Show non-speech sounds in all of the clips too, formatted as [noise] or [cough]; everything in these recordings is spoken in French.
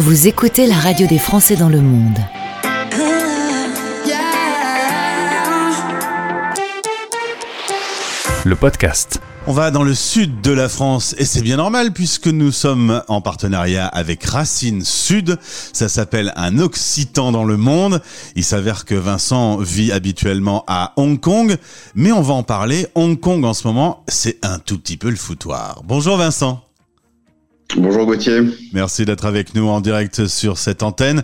Vous écoutez la radio des Français dans le monde. Le podcast. On va dans le sud de la France et c'est bien normal puisque nous sommes en partenariat avec Racine Sud. Ça s'appelle un Occitan dans le monde. Il s'avère que Vincent vit habituellement à Hong Kong, mais on va en parler. Hong Kong en ce moment, c'est un tout petit peu le foutoir. Bonjour Vincent. Bonjour Gauthier. Merci d'être avec nous en direct sur cette antenne.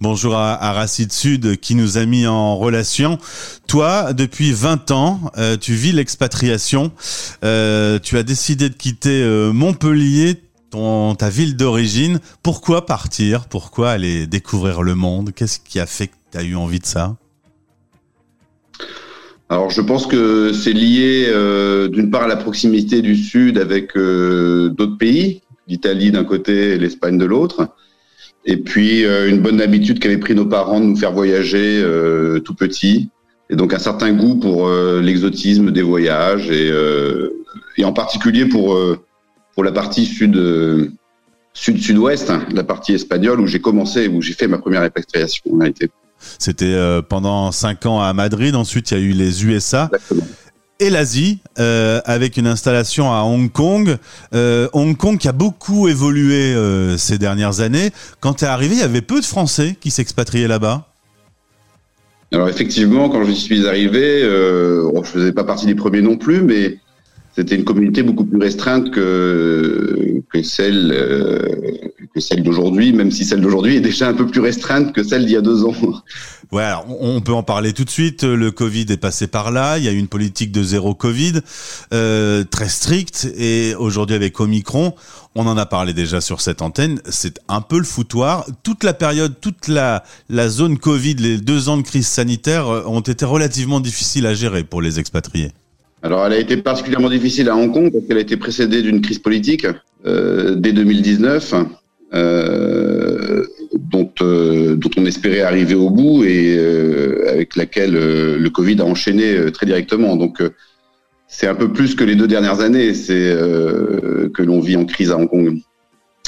Bonjour à, à Racine Sud qui nous a mis en relation. Toi, depuis 20 ans, euh, tu vis l'expatriation. Euh, tu as décidé de quitter euh, Montpellier, ton, ta ville d'origine. Pourquoi partir? Pourquoi aller découvrir le monde? Qu'est-ce qui a fait que tu as eu envie de ça? Alors je pense que c'est lié d'une part à la proximité du Sud avec d'autres pays, l'Italie d'un côté et l'Espagne de l'autre. Et puis euh, une bonne habitude qu'avaient pris nos parents de nous faire voyager euh, tout petit. Et donc un certain goût pour euh, l'exotisme des voyages et, et en particulier pour, pour la partie sud, sud-sud-ouest, hein, la partie espagnole où j'ai commencé, où j'ai fait ma première expatriation en réalité. C'était pendant 5 ans à Madrid. Ensuite, il y a eu les USA. Exactement. Et l'Asie euh, avec une installation à Hong Kong. Euh, Hong Kong qui a beaucoup évolué euh, ces dernières années. Quand tu es arrivé, il y avait peu de Français qui s'expatriaient là-bas. Alors effectivement, quand je suis arrivé, je faisais pas partie des premiers non plus, mais c'était une communauté beaucoup plus restreinte que que celle que celle d'aujourd'hui, même si celle d'aujourd'hui est déjà un peu plus restreinte que celle d'il y a deux ans. Ouais, alors, on peut en parler tout de suite. Le Covid est passé par là. Il y a eu une politique de zéro Covid euh, très stricte. Et aujourd'hui, avec Omicron, on en a parlé déjà sur cette antenne. C'est un peu le foutoir. Toute la période, toute la, la zone Covid, les deux ans de crise sanitaire euh, ont été relativement difficiles à gérer pour les expatriés. Alors elle a été particulièrement difficile à Hong Kong parce qu'elle a été précédée d'une crise politique euh, dès 2019. Euh, dont, euh, dont on espérait arriver au bout et euh, avec laquelle euh, le Covid a enchaîné très directement. Donc c'est un peu plus que les deux dernières années, c'est que l'on vit en crise à Hong Kong.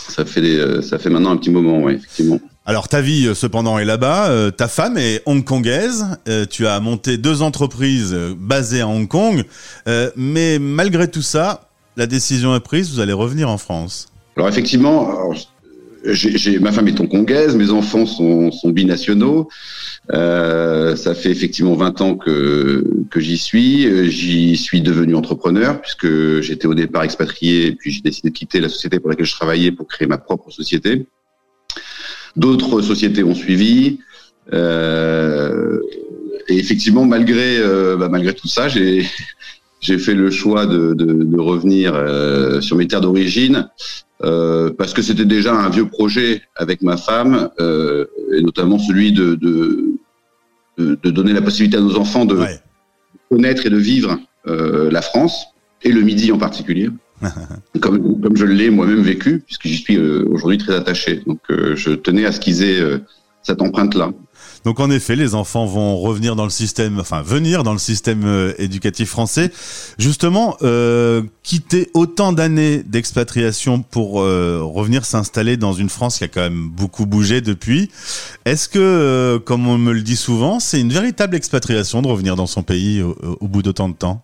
Ça fait des- ça fait maintenant un petit moment, ouais, effectivement. Alors ta vie cependant est là-bas, ta femme est hongkongaise, tu as monté deux entreprises basées à Hong Kong, mais malgré tout ça, la décision est prise, vous allez revenir en France. Alors effectivement, alors, ma femme est hongkongaise, mes enfants sont, sont binationaux. Euh, ça fait effectivement 20 ans que, que j'y suis. J'y suis devenu entrepreneur puisque j'étais au départ expatrié et puis j'ai décidé de quitter la société pour laquelle je travaillais pour créer ma propre société. D'autres sociétés ont suivi. Euh, et effectivement, malgré, euh, bah, malgré tout ça, j'ai, j'ai fait le choix de, de, de revenir euh, sur mes terres d'origine euh, parce que c'était déjà un vieux projet avec ma femme euh, et notamment celui de, de, de, donner la possibilité à nos enfants de Ouais. connaître et de vivre euh, la France et le Midi en particulier. [laughs] comme, comme je l'ai moi-même vécu, puisque j'y suis euh, aujourd'hui très attaché. Donc euh, je tenais à ce qu'ils aient euh, cette empreinte-là. Donc en effet, les enfants vont revenir dans le système, enfin venir dans le système euh, éducatif français. Justement, euh, quitter autant d'années d'expatriation pour euh, revenir s'installer dans une France qui a quand même beaucoup bougé depuis. Est-ce que, euh, comme on me le dit souvent, c'est une véritable expatriation de revenir dans son pays au, au bout d'autant de temps?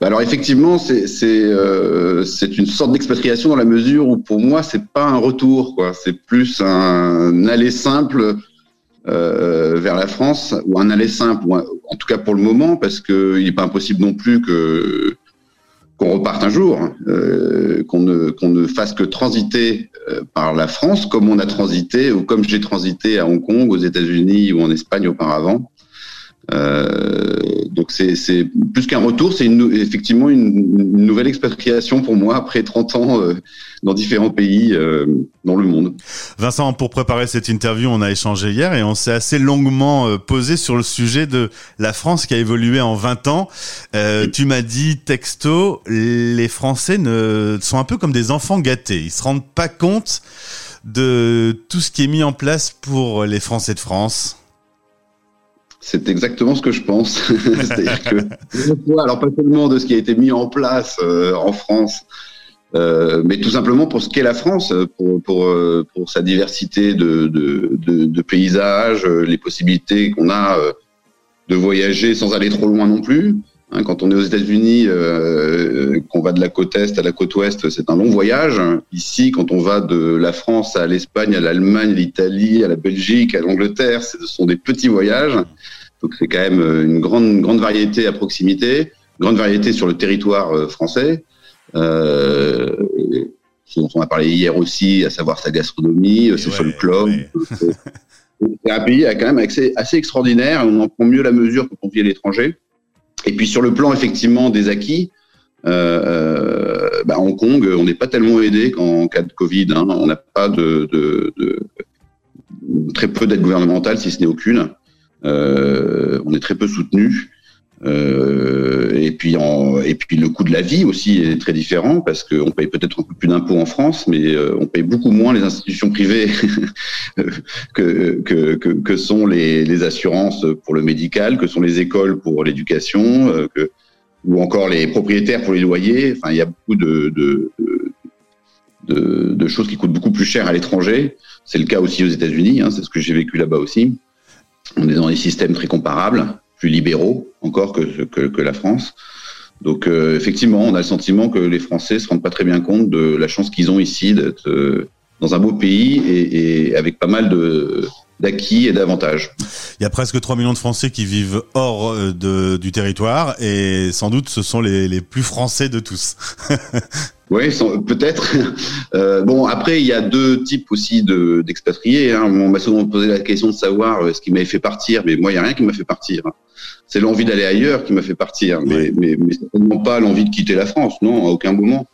Bah alors effectivement, c'est euh, une sorte d'expatriation dans la mesure où pour moi c'est pas un retour c'est plus un aller simple euh, vers la France ou un aller simple, en tout cas pour le moment, parce que il n'est pas impossible non plus que qu'on reparte un jour, euh, qu'on ne qu'on ne fasse que transiter euh, par la France comme on a transité ou comme j'ai transité à Hong Kong, aux États-Unis ou en Espagne auparavant. Euh, donc c'est plus qu'un retour, c'est effectivement une, une nouvelle expatriation pour moi après 30 ans euh, dans différents pays euh, dans le monde. Vincent, pour préparer cette interview, on a échangé hier et on s'est assez longuement posé sur le sujet de la France qui a évolué en 20 ans. Euh, tu m'as dit texto, les Français ne sont un peu comme des enfants gâtés. Ils se rendent pas compte de tout ce qui est mis en place pour les Français de France. C'est exactement ce que je pense. [laughs] C'est-à-dire que, alors pas seulement de ce qui a été mis en place euh, en France Euh, mais tout simplement pour ce qu'est la France, pour, pour, pour sa diversité de, de, paysages, les possibilités qu'on a de voyager sans aller trop loin non plus. Hein, quand on est aux États-Unis, euh, qu'on va de la côte est à la côte ouest, c'est un long voyage. Ici, quand on va de la France à l'Espagne, à l'Allemagne, l'Italie, à la Belgique, à l'Angleterre, ce sont des petits voyages. Donc c'est quand même une grande, grande variété à proximité, grande variété sur le territoire euh, français. Euh, ce dont on a parlé hier aussi, à savoir sa gastronomie, ses ouais, folklore. C'est un pays quand même assez, assez extraordinaire. On en prend mieux la mesure quand on vit à l'étranger. Et puis sur le plan effectivement des acquis, euh, euh, bah Hong Kong, on n'est pas tellement aidé qu'en cas de Covid. Hein. On n'a pas de, de, de, très peu d'aide gouvernementale, si ce n'est aucune. Euh, on est très peu soutenu. Euh, et puis et puis le coût de la vie aussi est très différent parce qu'on paye peut-être un peu plus d'impôts en France, mais euh, on paye beaucoup moins les institutions privées [laughs] que, sont les, assurances pour le médical, que sont les écoles pour l'éducation, ou encore les propriétaires pour les loyers. Il y a beaucoup de choses qui coûtent beaucoup plus cher à l'étranger. C'est le cas aussi aux États-Unis. Hein, c'est ce que j'ai vécu là-bas aussi. On est dans des systèmes très comparables plus libéraux encore que, que, que la France. Donc euh, effectivement, on a le sentiment que les Français se rendent pas très bien compte de la chance qu'ils ont ici d'être euh, dans un beau pays et, et avec pas mal de d'acquis et d'avantages. Il y a presque 3 millions de Français qui vivent hors euh, de, du territoire et sans doute ce sont les, les plus français de tous. [laughs] Oui, peut-être. [laughs] Euh, bon, après, il y a deux types aussi de, d'expatriés. Hein. On m'a souvent posé la question de savoir euh, ce qui m'avait fait partir, mais moi, il n'y a rien qui m'a fait partir. C'est l'envie d'aller ailleurs qui m'a fait partir, mais, mais, mais certainement pas l'envie de quitter la France, non, à aucun moment.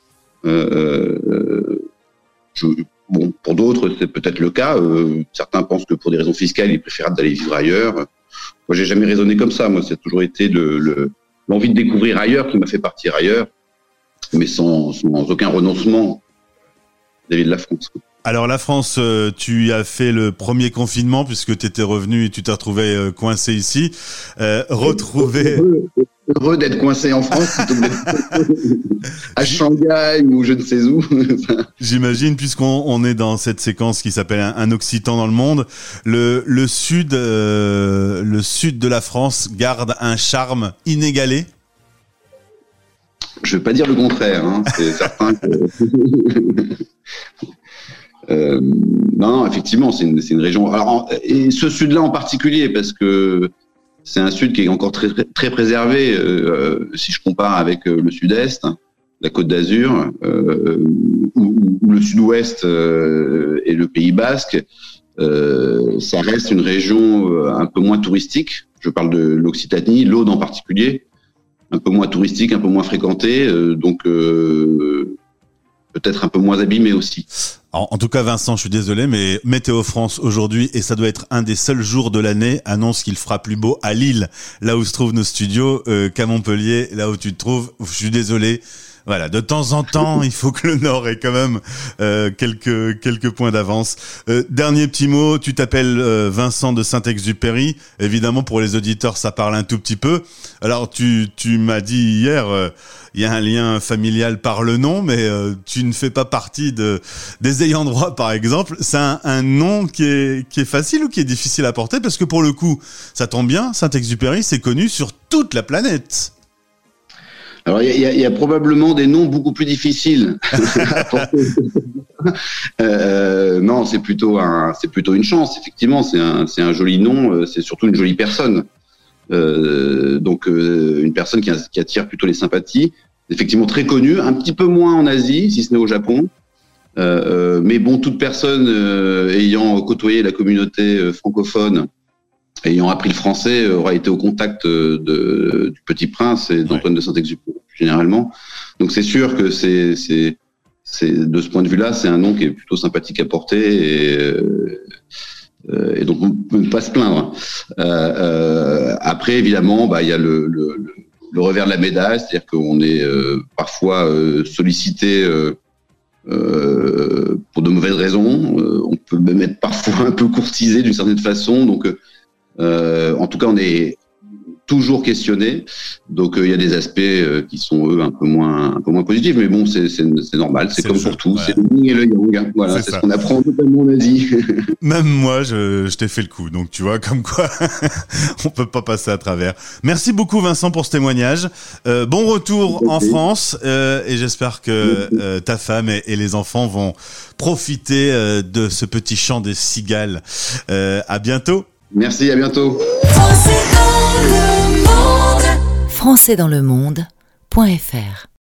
Euh, euh je, bon, pour d'autres, c'est peut-être le cas. Euh, certains pensent que pour des raisons fiscales, il est préférable d'aller vivre ailleurs. Moi, j'ai jamais raisonné comme ça. Moi, c'est toujours été le, le, l'envie de découvrir ailleurs qui m'a fait partir ailleurs mais sans, sans aucun renoncement vis-à-vis de la France. Alors la France, euh, tu as fait le premier confinement puisque tu étais revenu et tu t'es retrouvé euh, coincé ici. Euh, retrouvé... Heureux, heureux d'être coincé en France [laughs] à Shanghai ou je ne sais où. [laughs] J'imagine, puisqu'on on est dans cette séquence qui s'appelle un, un, Occitan dans le monde, le, le sud, euh, le sud de la France garde un charme inégalé je ne vais pas dire le contraire. Hein. C'est [laughs] certain que. [laughs] euh, non, effectivement, c'est une, une, région. Alors, et ce sud-là en particulier, parce que c'est un sud qui est encore très, très préservé, euh, si je compare avec euh, le sud-est, la Côte d'Azur, euh, ou, ou, le sud-ouest euh, et le Pays Basque. Euh, ça reste une région un peu moins touristique. Je parle de l'Occitanie, l'Aude en particulier un peu moins touristique, un peu moins fréquenté, euh, donc euh, peut-être un peu moins abîmé aussi. En, tout cas, Vincent, je suis désolé, mais Météo France aujourd'hui, et ça doit être un des seuls jours de l'année, annonce qu'il fera plus beau à Lille, là où se trouvent nos studios, euh, qu'à Montpellier, là où tu te trouves. Je suis désolé. Voilà, de temps en temps, il faut que le Nord ait quand même euh, quelques quelques points d'avance. Euh, dernier petit mot, tu t'appelles euh, Vincent de Saint-Exupéry. Évidemment, pour les auditeurs, ça parle un tout petit peu. Alors, tu tu m'as dit hier, euh, il y a un lien familial par le nom, mais euh, tu ne fais pas partie de des ayants droit, par exemple. C'est un, un, nom qui est qui est facile ou qui est difficile à porter? Parce que pour le coup, ça tombe bien. Saint-Exupéry, c'est connu sur toute la planète. Alors, il y, y, a probablement des noms beaucoup plus difficiles. [laughs] [laughs] euh, non, c'est plutôt un, c'est plutôt une chance. Effectivement, c'est un, c'est un joli nom. Euh, c'est surtout une jolie personne. Euh, donc, euh, une personne qui, qui, attire plutôt les sympathies. Effectivement, très connue, un petit peu moins en Asie, si ce n'est au Japon. Euh, mais bon, toute personne ayant côtoyé la communauté francophone ayant appris le français, euh, aura été au contact euh, de, du Petit Prince et d'Antoine de Saint-Exupéry généralement. Donc c'est sûr que c'est c'est de ce point de vue-là, c'est un nom qui est plutôt sympathique à porter et euh, et donc on peut pas se plaindre. Euh, euh, après évidemment, bah il y a le, le, le, revers de la médaille, c'est-à-dire qu'on est, euh, parfois sollicité pour de mauvaises raisons. on peut même être parfois [laughs] un peu courtisé d'une certaine façon. Donc en tout cas, on est toujours questionné. Donc euh, il y a des aspects euh, qui sont eux un peu moins un peu moins positifs, mais bon c'est normal, c'est comme pour tout, c'est le yin et le yang. Hein. Voilà, c'est ce qu'on apprend notamment en Asie. Même moi, je, je t'ai fait le coup, donc tu vois comme quoi [laughs] on peut pas passer à travers. Merci beaucoup Vincent pour ce témoignage. Euh, bon retour en France euh, et j'espère que euh, ta femme et, et, les enfants vont profiter de ce petit chant des cigales. à bientôt. Merci, à bientôt. Français dans le monde.fr